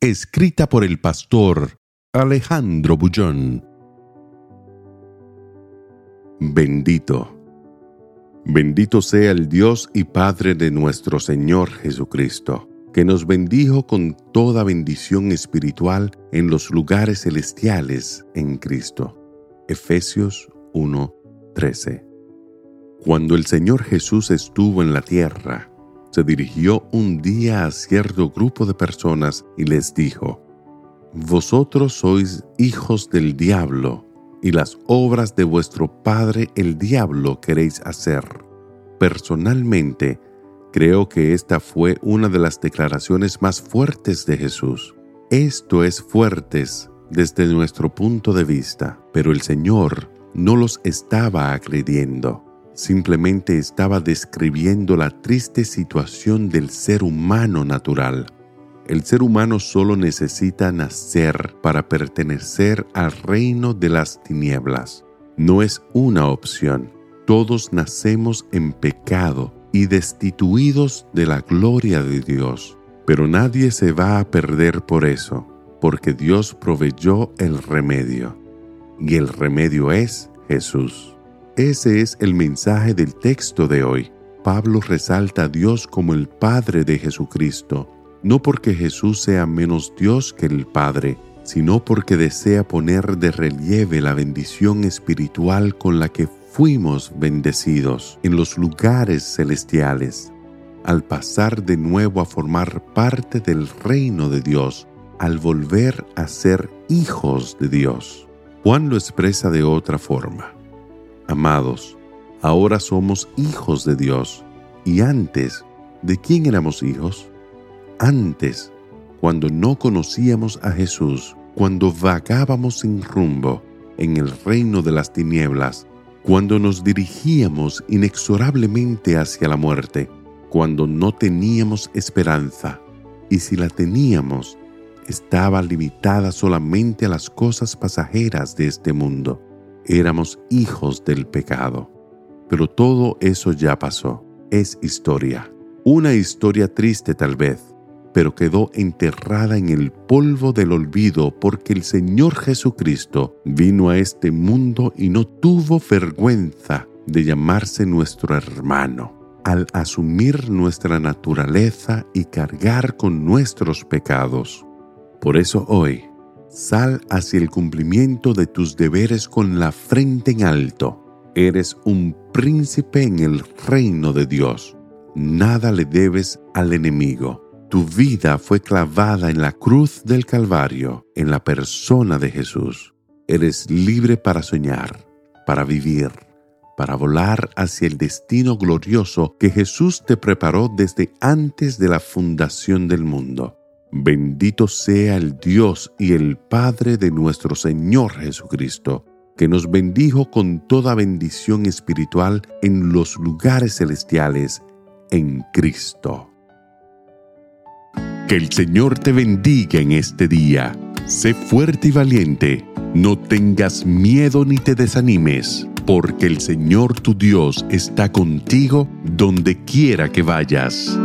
Escrita por el pastor Alejandro Bullón. Bendito. Bendito sea el Dios y Padre de nuestro Señor Jesucristo, que nos bendijo con toda bendición espiritual en los lugares celestiales en Cristo. Efesios 1:13. Cuando el Señor Jesús estuvo en la tierra, se dirigió un día a cierto grupo de personas y les dijo, Vosotros sois hijos del diablo, y las obras de vuestro padre el diablo queréis hacer. Personalmente, creo que esta fue una de las declaraciones más fuertes de Jesús. Esto es fuertes desde nuestro punto de vista, pero el Señor no los estaba agrediendo simplemente estaba describiendo la triste situación del ser humano natural. El ser humano solo necesita nacer para pertenecer al reino de las tinieblas. No es una opción. Todos nacemos en pecado y destituidos de la gloria de Dios. Pero nadie se va a perder por eso, porque Dios proveyó el remedio. Y el remedio es Jesús. Ese es el mensaje del texto de hoy. Pablo resalta a Dios como el Padre de Jesucristo, no porque Jesús sea menos Dios que el Padre, sino porque desea poner de relieve la bendición espiritual con la que fuimos bendecidos en los lugares celestiales, al pasar de nuevo a formar parte del reino de Dios, al volver a ser hijos de Dios. Juan lo expresa de otra forma. Amados, ahora somos hijos de Dios. Y antes, ¿de quién éramos hijos? Antes, cuando no conocíamos a Jesús, cuando vagábamos sin rumbo en el reino de las tinieblas, cuando nos dirigíamos inexorablemente hacia la muerte, cuando no teníamos esperanza, y si la teníamos, estaba limitada solamente a las cosas pasajeras de este mundo éramos hijos del pecado. Pero todo eso ya pasó, es historia. Una historia triste tal vez, pero quedó enterrada en el polvo del olvido porque el Señor Jesucristo vino a este mundo y no tuvo vergüenza de llamarse nuestro hermano al asumir nuestra naturaleza y cargar con nuestros pecados. Por eso hoy Sal hacia el cumplimiento de tus deberes con la frente en alto. Eres un príncipe en el reino de Dios. Nada le debes al enemigo. Tu vida fue clavada en la cruz del Calvario, en la persona de Jesús. Eres libre para soñar, para vivir, para volar hacia el destino glorioso que Jesús te preparó desde antes de la fundación del mundo. Bendito sea el Dios y el Padre de nuestro Señor Jesucristo, que nos bendijo con toda bendición espiritual en los lugares celestiales en Cristo. Que el Señor te bendiga en este día. Sé fuerte y valiente. No tengas miedo ni te desanimes, porque el Señor tu Dios está contigo donde quiera que vayas.